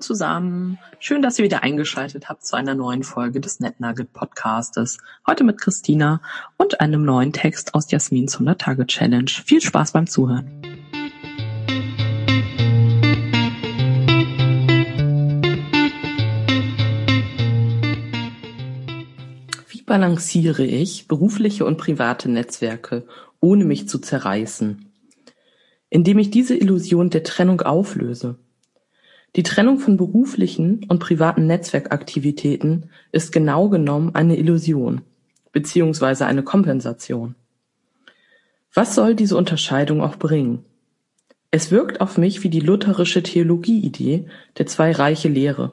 zusammen. Schön, dass ihr wieder eingeschaltet habt zu einer neuen Folge des NetNugget Podcastes. Heute mit Christina und einem neuen Text aus Jasmins 100 Tage Challenge. Viel Spaß beim Zuhören. Wie balanciere ich berufliche und private Netzwerke, ohne mich zu zerreißen? Indem ich diese Illusion der Trennung auflöse. Die Trennung von beruflichen und privaten Netzwerkaktivitäten ist genau genommen eine Illusion beziehungsweise eine Kompensation. Was soll diese Unterscheidung auch bringen? Es wirkt auf mich wie die lutherische Theologieidee der zwei Reiche Lehre.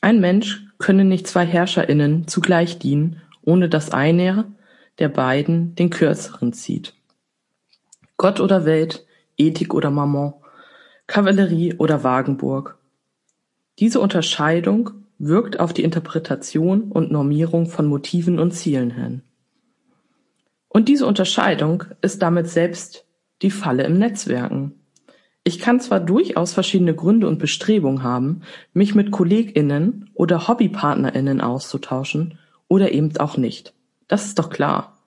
Ein Mensch könne nicht zwei HerrscherInnen zugleich dienen, ohne dass einer der beiden den kürzeren zieht. Gott oder Welt, Ethik oder Mammon, Kavallerie oder Wagenburg. Diese Unterscheidung wirkt auf die Interpretation und Normierung von Motiven und Zielen hin. Und diese Unterscheidung ist damit selbst die Falle im Netzwerken. Ich kann zwar durchaus verschiedene Gründe und Bestrebungen haben, mich mit KollegInnen oder HobbypartnerInnen auszutauschen oder eben auch nicht. Das ist doch klar.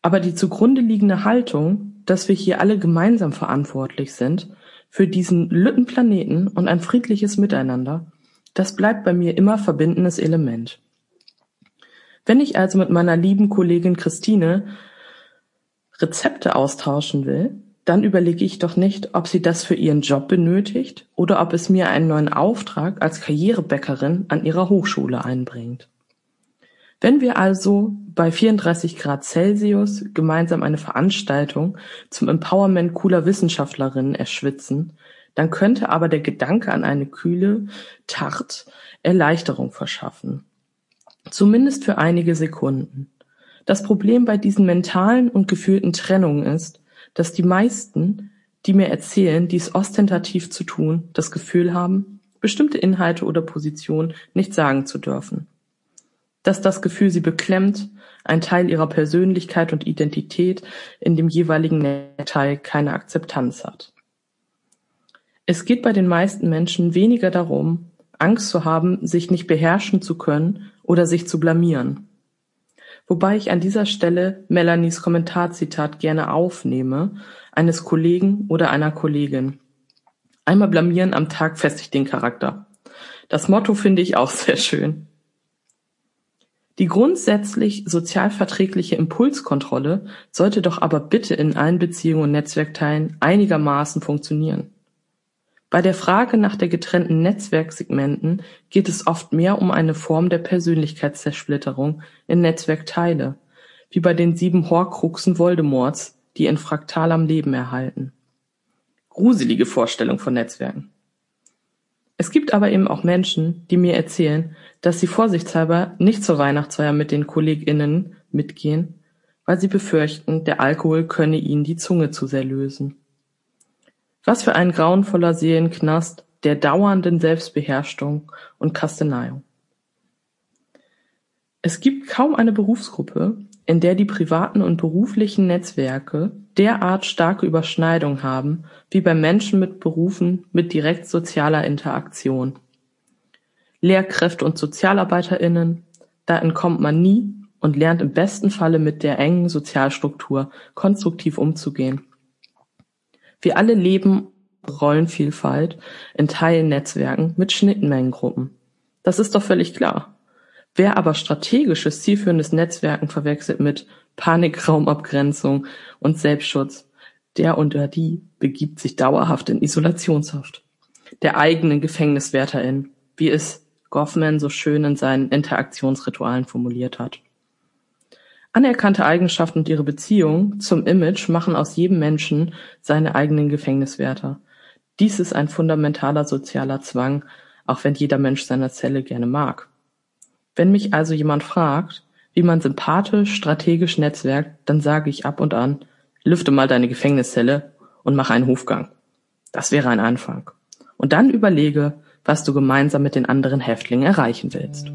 Aber die zugrunde liegende Haltung, dass wir hier alle gemeinsam verantwortlich sind für diesen Lüttenplaneten und ein friedliches Miteinander, das bleibt bei mir immer verbindendes Element. Wenn ich also mit meiner lieben Kollegin Christine Rezepte austauschen will, dann überlege ich doch nicht, ob sie das für ihren Job benötigt oder ob es mir einen neuen Auftrag als Karrierebäckerin an ihrer Hochschule einbringt. Wenn wir also bei 34 Grad Celsius gemeinsam eine Veranstaltung zum Empowerment cooler Wissenschaftlerinnen erschwitzen, dann könnte aber der Gedanke an eine kühle Tart Erleichterung verschaffen. Zumindest für einige Sekunden. Das Problem bei diesen mentalen und gefühlten Trennungen ist, dass die meisten, die mir erzählen, dies ostentativ zu tun, das Gefühl haben, bestimmte Inhalte oder Positionen nicht sagen zu dürfen dass das Gefühl sie beklemmt, ein Teil ihrer Persönlichkeit und Identität in dem jeweiligen Netzteil keine Akzeptanz hat. Es geht bei den meisten Menschen weniger darum, Angst zu haben, sich nicht beherrschen zu können oder sich zu blamieren. Wobei ich an dieser Stelle Melanies Kommentarzitat gerne aufnehme, eines Kollegen oder einer Kollegin. Einmal blamieren am Tag festigt den Charakter. Das Motto finde ich auch sehr schön. Die grundsätzlich sozialverträgliche Impulskontrolle sollte doch aber bitte in allen Beziehungen und Netzwerkteilen einigermaßen funktionieren. Bei der Frage nach der getrennten Netzwerksegmenten geht es oft mehr um eine Form der Persönlichkeitszersplitterung in Netzwerkteile, wie bei den sieben Horcruxen Voldemorts, die in fraktalem Leben erhalten. Gruselige Vorstellung von Netzwerken. Es gibt aber eben auch Menschen, die mir erzählen, dass sie vorsichtshalber nicht zur Weihnachtsfeier mit den KollegInnen mitgehen, weil sie befürchten, der Alkohol könne ihnen die Zunge zu sehr lösen. Was für ein grauenvoller Seelenknast der dauernden Selbstbeherrschung und Kasteneiung. Es gibt kaum eine Berufsgruppe, in der die privaten und beruflichen Netzwerke derart starke Überschneidung haben wie bei Menschen mit Berufen mit direkt sozialer Interaktion. Lehrkräfte und SozialarbeiterInnen, da entkommt man nie und lernt im besten Falle mit der engen Sozialstruktur konstruktiv umzugehen. Wir alle leben Rollenvielfalt in Teilnetzwerken mit Schnittmengengruppen. Das ist doch völlig klar. Wer aber strategisches, zielführendes Netzwerken verwechselt mit Panikraumabgrenzung und Selbstschutz, der oder die begibt sich dauerhaft in Isolationshaft. Der eigenen Gefängniswärterin, wie es Goffman so schön in seinen Interaktionsritualen formuliert hat. Anerkannte Eigenschaften und ihre Beziehung zum Image machen aus jedem Menschen seine eigenen Gefängniswärter. Dies ist ein fundamentaler sozialer Zwang, auch wenn jeder Mensch seine Zelle gerne mag. Wenn mich also jemand fragt, wie man sympathisch, strategisch netzwerkt, dann sage ich ab und an, lüfte mal deine Gefängniszelle und mach einen Hofgang. Das wäre ein Anfang. Und dann überlege, was du gemeinsam mit den anderen Häftlingen erreichen willst.